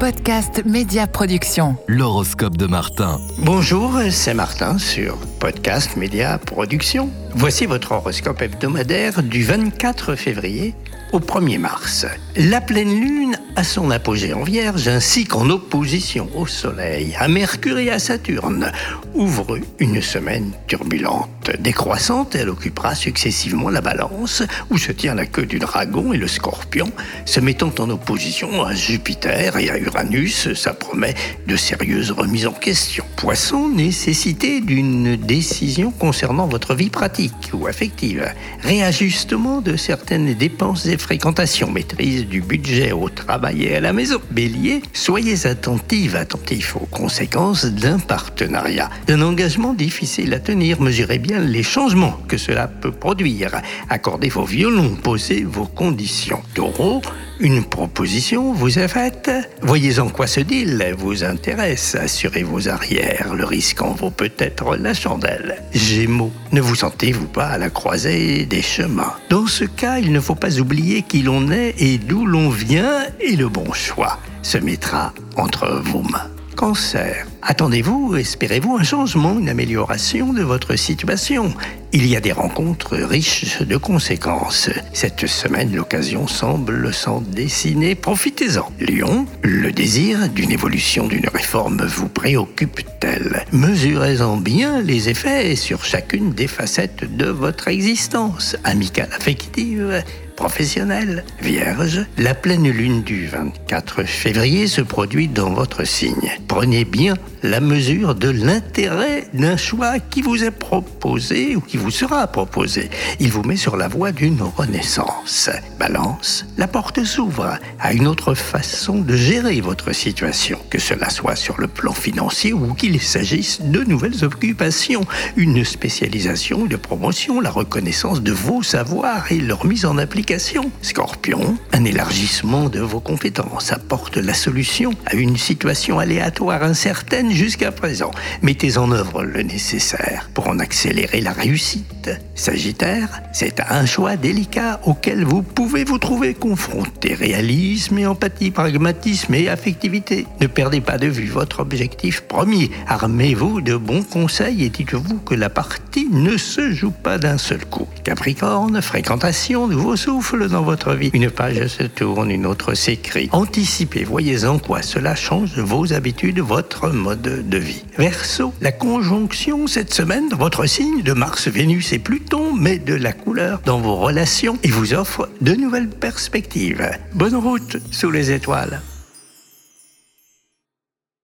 Podcast Média Production. L'horoscope de Martin. Bonjour, c'est Martin sur Podcast Média Production. Voici votre horoscope hebdomadaire du 24 février au 1er mars. La pleine lune a son apogée en Vierge ainsi qu'en opposition au Soleil, à Mercure et à Saturne ouvre une semaine turbulente. Décroissante, elle occupera successivement la balance où se tient la queue du dragon et le scorpion, se mettant en opposition à Jupiter et à Uranus, ça promet de sérieuses remises en question. Poisson, nécessité d'une décision concernant votre vie pratique ou affective, réajustement de certaines dépenses et fréquentations, maîtrise du budget au travail et à la maison. Bélier, soyez attentive, attentif aux conséquences d'un partenariat, d'un engagement difficile à tenir. Mesurez bien les changements que cela peut produire. Accordez vos violons, posez vos conditions. Taureau, une proposition vous est faite. Voyez en quoi ce deal vous intéresse. Assurez vos arrières. Le risque en vaut peut-être la chandelle. Gémeaux, ne vous sentez-vous pas à la croisée des chemins? Dans ce cas, il ne faut pas oublier qui l'on est et d'où l'on vient et le bon choix se mettra entre vos mains. Cancer. Attendez-vous, espérez-vous un changement, une amélioration de votre situation Il y a des rencontres riches de conséquences. Cette semaine, l'occasion semble s'en dessiner. Profitez-en. Lion, le désir d'une évolution, d'une réforme vous préoccupe-t-elle? Mesurez-en bien les effets sur chacune des facettes de votre existence, amicale, affective, professionnelle. Vierge, la pleine lune du 24 février se produit dans votre signe. Prenez bien la mesure de l'intérêt d'un choix qui vous est proposé ou qui vous sera proposé. Il vous met sur la voie d'une renaissance. Balance, la porte s'ouvre à une autre façon de gérer votre situation, que cela soit sur le plan financier ou qu'il s'agisse de nouvelles occupations, une spécialisation, une promotion, la reconnaissance de vos savoirs et leur mise en application. Scorpion, un élargissement de vos compétences apporte la solution à une situation aléatoire incertaine jusqu'à présent. Mettez en œuvre le nécessaire pour en accélérer la réussite. Sagittaire, c'est un choix délicat auquel vous pouvez vous trouver confronté. Réalisme et empathie, pragmatisme et affectivité. Ne perdez pas de vue votre objectif premier. Armez-vous de bons conseils et dites-vous que la partie ne se joue pas d'un seul coup. Capricorne, fréquentation, nouveau souffle dans votre vie. Une page se tourne, une autre s'écrit. Anticipez, voyez en quoi cela change vos habitudes, votre mode de, vie. Verseau, la conjonction cette semaine dans votre signe de Mars, Vénus et Pluton met de la couleur dans vos relations et vous offre de nouvelles perspectives. Bonne route sous les étoiles.